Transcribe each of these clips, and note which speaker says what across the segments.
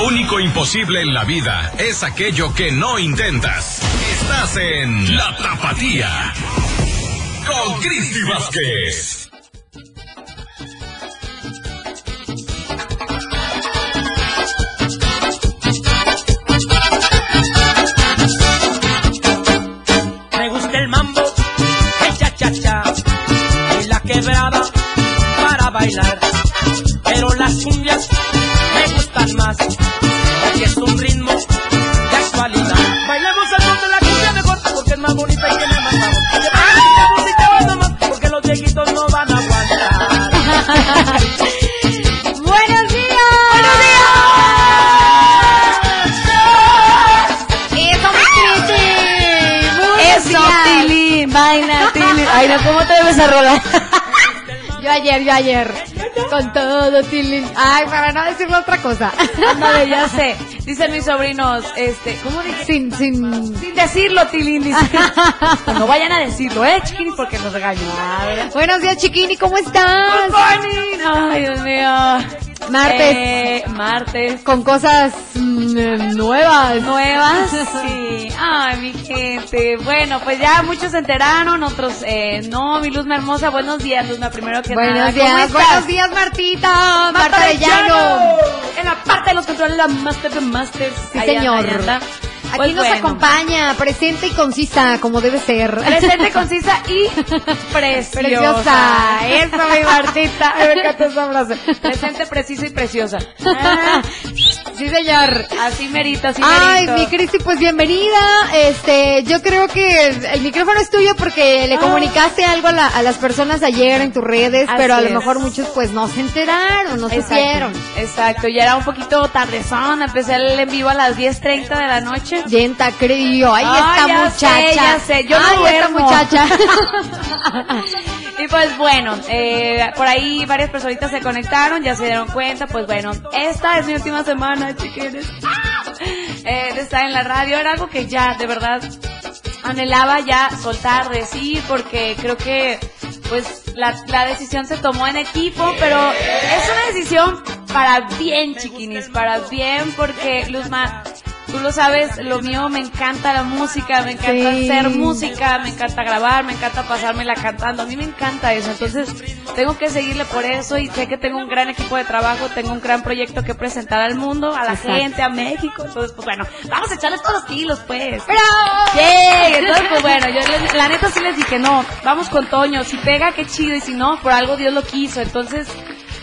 Speaker 1: Lo único imposible en la vida es aquello que no intentas. Estás en La Tapatía. Con Cristi Vázquez.
Speaker 2: Me gusta el mambo, el cha-cha-cha y la quebrada para bailar. Pero las cumbias me gustan más,
Speaker 3: Ay, no, ¿cómo te debes a rolar?
Speaker 4: Yo ayer, yo ayer. Con todo, Tilín. Ay, para no decirle otra cosa.
Speaker 3: Ándale, ya sé. Dicen mis sobrinos, este, ¿cómo dije?
Speaker 4: Sin, sin...
Speaker 3: Sin decirlo, Tilín, dice. no vayan a decirlo, ¿eh, chiquini? Porque nos regañan.
Speaker 4: Buenos días, Chiquini, ¿cómo estás?
Speaker 3: Good morning. Ay, Dios mío.
Speaker 4: Martes.
Speaker 3: Eh, martes.
Speaker 4: Con cosas mm, nuevas.
Speaker 3: Nuevas, sí. Ay, mi gente. Bueno, pues ya muchos se enteraron, otros eh, no. Mi Luzma hermosa, buenos días, Luzma. Primero que nada.
Speaker 4: Buenos
Speaker 3: ¿Cómo
Speaker 4: días,
Speaker 3: estás?
Speaker 4: buenos días, Martita. Marta de Llano.
Speaker 3: En la parte de los controles, la Master de Masters.
Speaker 4: Sí, señor.
Speaker 3: allá.
Speaker 4: Aquí
Speaker 3: Pues
Speaker 4: nos
Speaker 3: bueno,
Speaker 4: acompaña, presente y concisa, como debe ser.
Speaker 3: Presente, concisa y preciosa.
Speaker 4: Preciosa. Eso, mi Martita.
Speaker 3: Me encanta esa frase. Presente, precisa y preciosa. Ah,
Speaker 4: Sí, señor.
Speaker 3: así merita, así
Speaker 4: Ay,
Speaker 3: merito.
Speaker 4: mi Cristi, pues bienvenida. Este, yo creo que el, micrófono es tuyo porque le
Speaker 3: Ah.
Speaker 4: comunicaste algo a, la- a las personas ayer en tus redes,
Speaker 3: Así
Speaker 4: pero a lo
Speaker 3: es.
Speaker 4: mejor muchos pues no se enteraron, no
Speaker 3: Exacto,
Speaker 4: supieron.
Speaker 3: Exacto, ya era un poquito tardezón, empecé el en vivo a las 10.30 de la noche.
Speaker 4: Yenta, creo. Ay,
Speaker 3: Ay,
Speaker 4: esta
Speaker 3: ya
Speaker 4: muchacha.
Speaker 3: sé, ya sé, yo no
Speaker 4: Ay, esta
Speaker 3: duermo.
Speaker 4: muchacha.
Speaker 3: Y pues bueno, eh, por ahí varias personitas se conectaron, ya se dieron cuenta, pues bueno, esta es mi última semana, chiquines, eh, de estar en la radio, era algo que ya, de verdad, anhelaba ya soltar, decir, porque creo que pues la, la decisión se tomó en equipo, pero es una decisión para bien, chiquinis, para bien, porque Luzma, tú lo sabes, lo mío me encanta la música, me encanta
Speaker 4: Sí.
Speaker 3: hacer música, me encanta grabar, me encanta pasármela cantando, a mí me encanta eso, entonces tengo que seguirle por eso y sé que tengo un gran equipo de trabajo, tengo un gran proyecto que presentar al mundo, a la
Speaker 4: Exacto.
Speaker 3: gente, a México, entonces pues bueno, vamos a echarle todos los kilos pues.
Speaker 4: ¡Bravo!
Speaker 3: Sí, entonces pues bueno, yo les- la neta sí les dije, no, vamos con Toño, si pega, qué chido, y si no, por algo Dios lo quiso, entonces,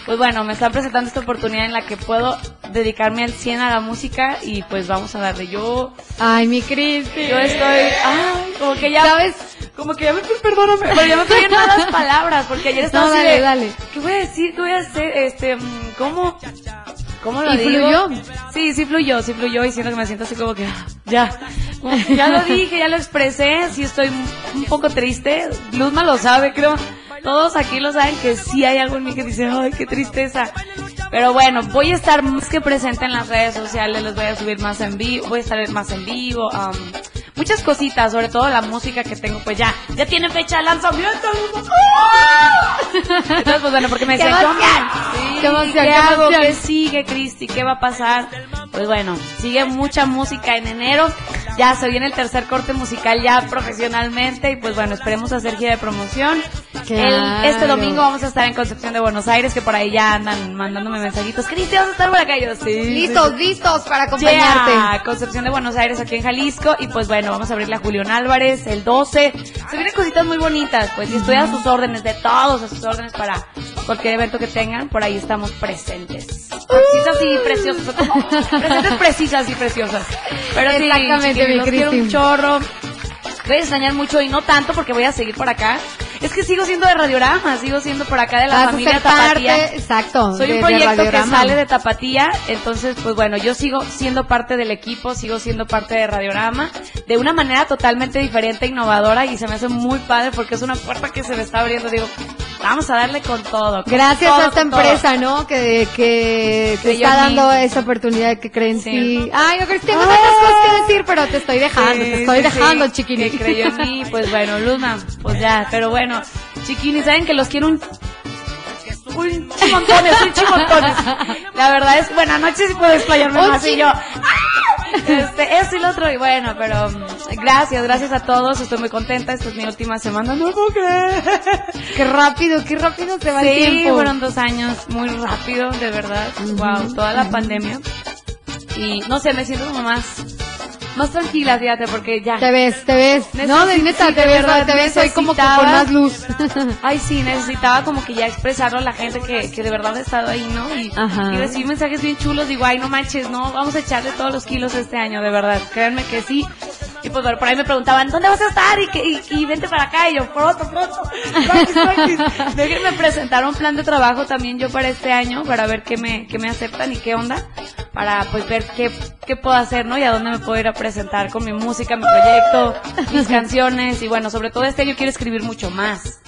Speaker 3: pues bueno, me están presentando esta oportunidad en la que puedo dedicarme al 100 a la música y pues vamos a darle, yo,
Speaker 4: Ay, mi Cristi.
Speaker 3: yo estoy, ay, como que ya,
Speaker 4: ¿Sabes?
Speaker 3: como que ya me, perdóname, pero ya me estoy malas palabras, porque ayer estaba
Speaker 4: No,
Speaker 3: así
Speaker 4: dale,
Speaker 3: de,
Speaker 4: dale.
Speaker 3: ¿qué voy a decir? ¿Qué voy a hacer? Este, mm, ¿cómo? ¿Cómo lo
Speaker 4: ¿Y
Speaker 3: digo?
Speaker 4: fluyó?
Speaker 3: Sí, sí fluyó, sí fluyó y siento que me siento así como que ah, ya. Como que ya lo dije, ya lo expresé, sí estoy un poco triste. Luzma lo sabe, creo. Todos aquí lo saben que sí hay algo en mí que dice, ay, qué tristeza. Pero bueno, voy a estar más que presente en las redes sociales, les voy a subir más en vivo, voy a estar más en vivo, am, muchas cositas, sobre todo la música que tengo, pues ya, ya tiene fecha de lanzamiento. Entonces, pues bueno, porque me
Speaker 4: ¡Qué
Speaker 3: decían,
Speaker 4: ¡Qué emoción,
Speaker 3: ¿qué
Speaker 4: qué
Speaker 3: hago?
Speaker 4: emoción!
Speaker 3: ¿Qué sigue, Cristi? ¿Qué va a pasar? Pues bueno, sigue mucha música en enero. Ya se viene el tercer corte musical ya profesionalmente y pues bueno, esperemos hacer gira de promoción. El- este domingo vamos a estar en Concepción de Buenos Aires, que por ahí ya andan mandándome mensajitos. Cristi, ¿vas a estar por acá? Yo, sí.
Speaker 4: Listos, listos para acompañarte.
Speaker 3: Yeah, Concepción de Buenos Aires aquí en Jalisco y pues bueno, vamos a abrirle a Julián Álvarez el 12. Se vienen cositas muy bonitas, pues y estoy a sus órdenes, de todos a sus órdenes para cualquier evento que tengan, por ahí estamos presentes. Precisas y preciosas, presentes precisas y preciosas. Pero sí,
Speaker 4: Exactamente,
Speaker 3: chiquillos,
Speaker 4: mi
Speaker 3: los quiero un chorro. Voy a extrañar mucho y no tanto porque voy a seguir por acá. Es que sigo siendo de Radiorama, sigo siendo por acá de la
Speaker 4: Vas
Speaker 3: familia Tapatía.
Speaker 4: parte, exacto.
Speaker 3: Soy un proyecto que sale de Tapatía, entonces pues bueno, yo sigo siendo parte del equipo, sigo siendo parte de Radiorama, de una manera totalmente diferente, innovadora y se me hace muy padre porque es una puerta que se me está abriendo, digo, vamos a darle con todo. con
Speaker 4: Gracias
Speaker 3: todo,
Speaker 4: a esta
Speaker 3: todo.
Speaker 4: empresa, ¿no? Que, que te está
Speaker 3: mí.
Speaker 4: dando esa oportunidad que creen en
Speaker 3: Sí.
Speaker 4: ti. Ay, yo creo que tengo tantas cosas que decir, pero te estoy dejando,
Speaker 3: Sí,
Speaker 4: te estoy
Speaker 3: sí,
Speaker 4: dejando, chiquini.
Speaker 3: Que creyó en mí, pues bueno, Luna, pues ya, pero bueno, chiquini, saben que los quiero un un chimontones, un chimontones. La verdad es, buenas noches y puedo explayarme más y yo, este, esto y lo otro, y bueno, pero mm, gracias, gracias a todos, estoy muy contenta, esta es mi última semana, no puedo creer.
Speaker 4: Qué rápido, qué rápido se va el
Speaker 3: Sí,
Speaker 4: tiempo.
Speaker 3: fueron dos años muy rápido, de verdad. Wow, toda la pandemia. Y no sé, me siento como más, más tranquila, fíjate, porque ya.
Speaker 4: Te ves, te ves. no, de neta,
Speaker 3: sí,
Speaker 4: te ves,
Speaker 3: verdad,
Speaker 4: te ves hoy como que con más luz.
Speaker 3: Ay, sí, necesitaba como que ya expresarlo a la gente que, que de verdad ha estado ahí, ¿no? Y,
Speaker 4: Ajá.
Speaker 3: y recibir mensajes bien chulos, digo, ay, no manches, no, vamos a echarle todos los kilos este año, de verdad, créanme que sí. Y pues por ahí me preguntaban, ¿dónde vas a estar? Y, que, y, y vente para acá, y yo, pronto, pronto, tranquis, tranquis. Déjenme presentar un plan de trabajo también yo para este año, para ver qué me, qué me aceptan y qué onda, para pues ver qué, qué puedo hacer, ¿no? Y a dónde me puedo ir a presentar con mi música, mi proyecto, mis canciones, y bueno, sobre todo este año quiero escribir mucho más.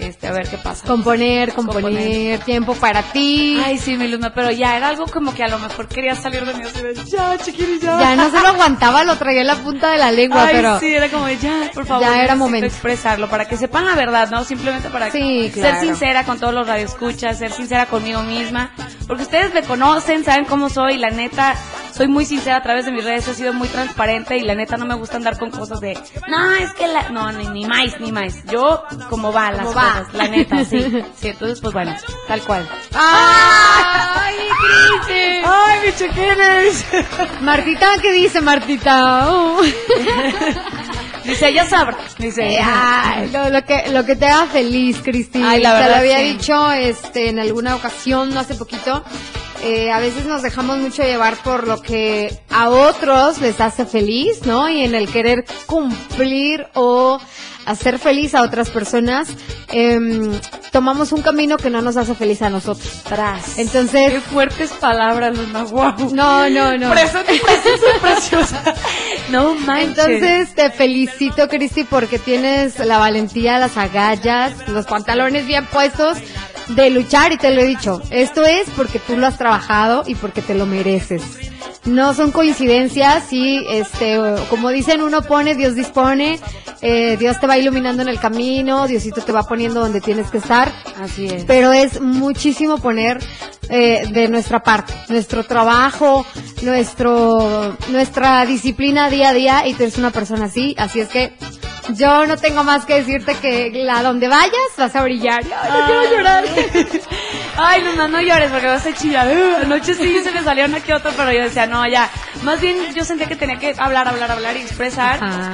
Speaker 3: Este, a ver qué pasa.
Speaker 4: Componer, componer,
Speaker 3: Componer.
Speaker 4: tiempo para ti.
Speaker 3: Ay, sí, mi Luna, pero ya era algo como que a lo mejor quería salir de mí así de, ya, chiquiri, ya.
Speaker 4: Ya no se lo aguantaba, lo traía en la punta de la lengua,
Speaker 3: Ay,
Speaker 4: pero
Speaker 3: sí, era como, de, ya, por favor.
Speaker 4: Ya era momento.
Speaker 3: expresarlo, para que sepan la verdad, ¿no? Simplemente para
Speaker 4: Sí,
Speaker 3: ser sincera con todos los radioescuchas, ser sincera conmigo misma. Porque ustedes me conocen, saben cómo soy, la neta, soy muy sincera a través de mis redes, he sido muy transparente y la neta no me gusta andar con cosas de, no, es que la, no, ni, ni más, ni más. Yo, como va las
Speaker 4: Como va.
Speaker 3: la neta, sí. Sí, entonces, pues bueno, tal cual.
Speaker 4: ¡Ay, Cristi!
Speaker 3: ¡Ay, mi chiquines!
Speaker 4: Martita, ¿qué dice Martita?
Speaker 3: Dice, ya sabrá. Dice,
Speaker 4: Eh, ay, lo, lo que lo que te haga feliz, Cristi.
Speaker 3: Ay, la
Speaker 4: Te lo había
Speaker 3: sí.
Speaker 4: dicho este en alguna ocasión, no hace poquito. Eh, a veces nos dejamos mucho llevar por lo que a otros les hace feliz, ¿no? Y en el querer cumplir o hacer feliz a otras personas, em, tomamos un camino que no nos hace feliz a nosotros.
Speaker 3: Tras.
Speaker 4: Entonces,
Speaker 3: Qué fuertes palabras, Luna, guau.
Speaker 4: no, no, no.
Speaker 3: Preciosa, preciosa. No manches.
Speaker 4: Entonces te felicito, Cristi, porque tienes la valentía, las agallas, los pantalones bien puestos de luchar y te lo he dicho. Esto es porque tú lo has trabajado y porque te lo mereces. No son coincidencias y este, como dicen, uno pone, Dios dispone, eh, Dios te va iluminando en el camino, Diosito te va poniendo donde tienes que estar
Speaker 3: Así es.
Speaker 4: pero es muchísimo poner eh, de nuestra parte, nuestro trabajo, nuestro, nuestra disciplina día a día y tú eres una persona así, así es que yo no tengo más que decirte que la donde vayas vas a brillar. Ay, no quiero llorar.
Speaker 3: Ay, Luna, no llores porque vas a chillar. Uh, Anoche sí se me salió una que otra, pero yo decía, no, ya. Más bien yo sentía que tenía que hablar, hablar, hablar y expresar.
Speaker 4: Ajá.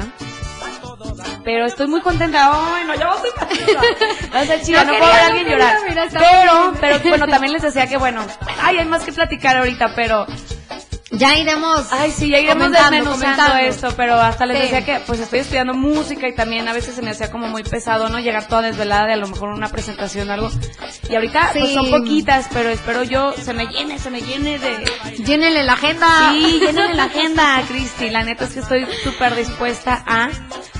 Speaker 3: Pero estoy muy contenta. Ay, no, ya vas a Vas a
Speaker 4: No
Speaker 3: no, puedo ver a alguien
Speaker 4: no
Speaker 3: llorar.
Speaker 4: mira,
Speaker 3: pero,
Speaker 4: bien.
Speaker 3: pero bueno, también les decía que bueno, ay, hay más que platicar ahorita, pero
Speaker 4: Ya iremos.
Speaker 3: Ay, sí, ya iremos desmenuzando esto, pero hasta les
Speaker 4: Sí.
Speaker 3: decía que pues estoy estudiando música y también a veces se me hacía como muy pesado, ¿no? Llegar toda desvelada de a lo mejor una presentación o algo. Y ahorita pues son poquitas, pero espero yo se me llene, se me llene de...
Speaker 4: Llénenle la agenda.
Speaker 3: Sí, llénenle la agenda, Cristi. La neta es que estoy súper dispuesta a...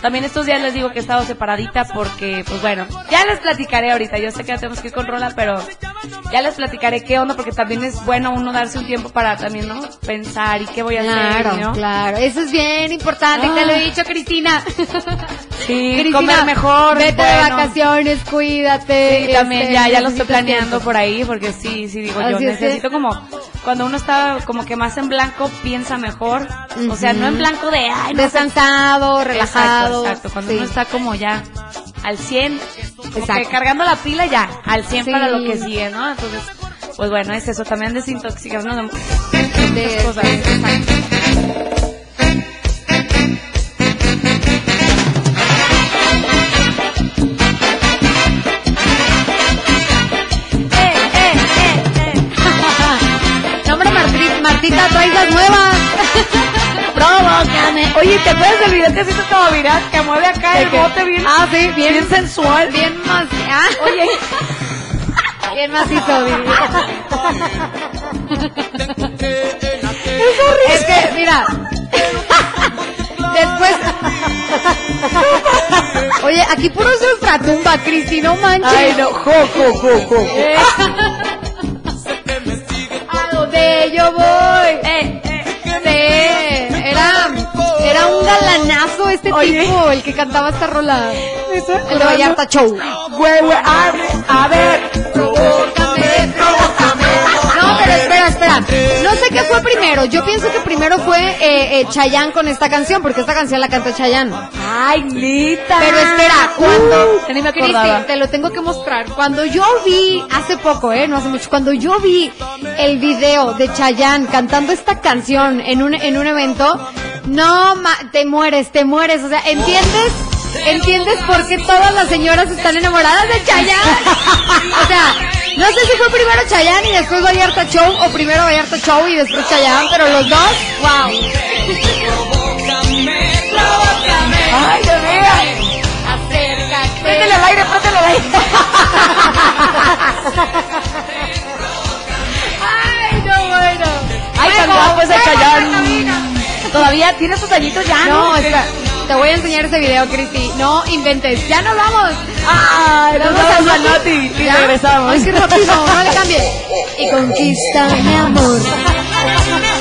Speaker 3: También estos días les digo que he estado separadita porque, pues bueno, ya les platicaré ahorita. Yo sé que ya tenemos que ir con Rola, pero ya les platicaré qué onda porque también es bueno uno darse un tiempo para también, ¿no? Pensar y qué voy a
Speaker 4: Claro,
Speaker 3: hacer, ¿no?
Speaker 4: claro. Eso es bien importante, te lo he dicho, Cristina.
Speaker 3: Sí,
Speaker 4: Cristina,
Speaker 3: comer mejor.
Speaker 4: Vete de vacaciones, cuídate.
Speaker 3: Sí, también
Speaker 4: este,
Speaker 3: ya, ya lo estoy planeando
Speaker 4: tiempo.
Speaker 3: por ahí, porque sí, sí, digo yo,
Speaker 4: es
Speaker 3: necesito como, cuando uno está como que más en blanco, piensa mejor. O sea, no en blanco de, ay, no.
Speaker 4: Descansado, relajado.
Speaker 3: Exacto, exacto. Cuando
Speaker 4: Sí.
Speaker 3: uno está como ya al 100, como que cargando la pila ya, al 100
Speaker 4: Sí.
Speaker 3: para lo que sigue, ¿no? Entonces, pues bueno, es eso, también desintoxicarnos de muchas
Speaker 4: De-
Speaker 3: cosas.
Speaker 4: exacto.
Speaker 3: Oye, ¿te acuerdas del video que hiciste como viral? Que mueve acá
Speaker 4: ¿De
Speaker 3: el
Speaker 4: qué?
Speaker 3: bote bien,
Speaker 4: Ah, sí, bien,
Speaker 3: bien sensual.
Speaker 4: bien más. Ah,
Speaker 3: Oye,
Speaker 4: bien macizo, Vivi. Es que, mira. Después. Oye, aquí puro es ultratumba, Cristi, no manches.
Speaker 3: Ay, no, jo, jo, jo, jo.
Speaker 4: Eh. A donde yo voy. Era un galanazo este
Speaker 3: Oye.
Speaker 4: tipo, el que cantaba esta rola. El de Vallarta Show.
Speaker 3: Güey, güey, a ver.
Speaker 4: Provócame. pero espera, espera. No sé qué fue primero. Yo pienso que primero fue eh, eh, Chayanne con esta canción, porque esta canción la canta Chayanne.
Speaker 3: Ay, Lita.
Speaker 4: Pero espera, cuando...
Speaker 3: me
Speaker 4: Cristi,
Speaker 3: acordaba.
Speaker 4: te lo tengo que mostrar. Cuando yo vi, hace poco, eh, no hace mucho, cuando yo vi el video de Chayanne cantando esta canción en un, en un evento, no, ma- te mueres, te mueres. O sea, ¿entiendes? ¿Entiendes por qué todas las señoras están enamoradas de Chayanne? O sea, no sé si fue primero Chayanne y después Vallarta Show, o primero Vallarta Show y después Chayanne, pero los dos, wow.
Speaker 3: Ay, Dios mío.
Speaker 4: Acércate.
Speaker 3: Préndele al aire, préndele al aire.
Speaker 4: Ay, no, bueno.
Speaker 3: Ay,
Speaker 4: Bueno,
Speaker 3: ese
Speaker 4: bueno,
Speaker 3: Chayanne. Todavía tiene sus añitos ya, ¿no?
Speaker 4: Te voy a enseñar ese video, Cristi. No inventes. Ya nos vamos.
Speaker 3: Ay, nos
Speaker 4: Vamos
Speaker 3: vamos a Noti y regresamos.
Speaker 4: Ay, qué rápido. No le cambie. Y conquista mi amor.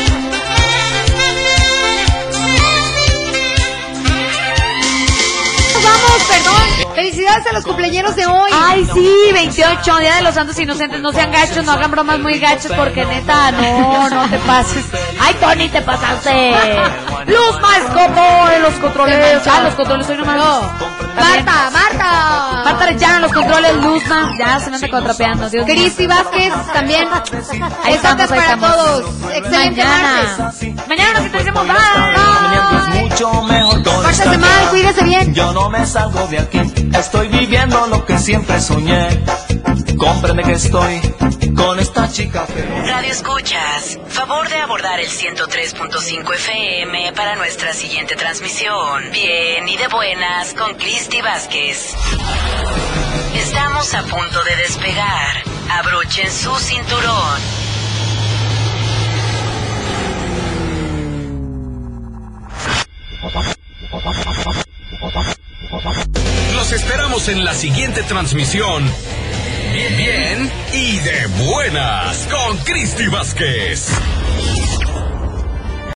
Speaker 4: Felicidades a los cumpleaños de hoy.
Speaker 3: Ay, sí, 28, Día de los Santos Inocentes. No sean gachos, no hagan bromas muy gachos porque neta, no, no te pases. Ay, Tony, te pasaste. Luz más como en los controles. Ah, los controles, soy nomás.
Speaker 4: Marta, Marta.
Speaker 3: Marta en los controles, Luzma. Ya se me anda contrapeando, Dios.
Speaker 4: Cristi Vázquez también.
Speaker 3: Ahí estamos,
Speaker 4: para
Speaker 3: estamos.
Speaker 4: todos. Excelente
Speaker 3: Mañana.
Speaker 4: martes.
Speaker 3: Mañana nos encontraremos.
Speaker 5: es
Speaker 3: Bye.
Speaker 5: mucho mejor esta
Speaker 4: mal, cuídese bien.
Speaker 5: Yo no me salgo de aquí, estoy viviendo lo que siempre soñé. Comprende que estoy con esta chica.
Speaker 6: Radio Escuchas, favor de abordar el 103.5 FM para nuestra siguiente transmisión. Bien y de buenas con Cristi Vázquez. Estamos a punto de despegar. Abrochen su cinturón.
Speaker 1: Los esperamos en la siguiente transmisión. Bien, bien y de buenas con Cristi Vázquez.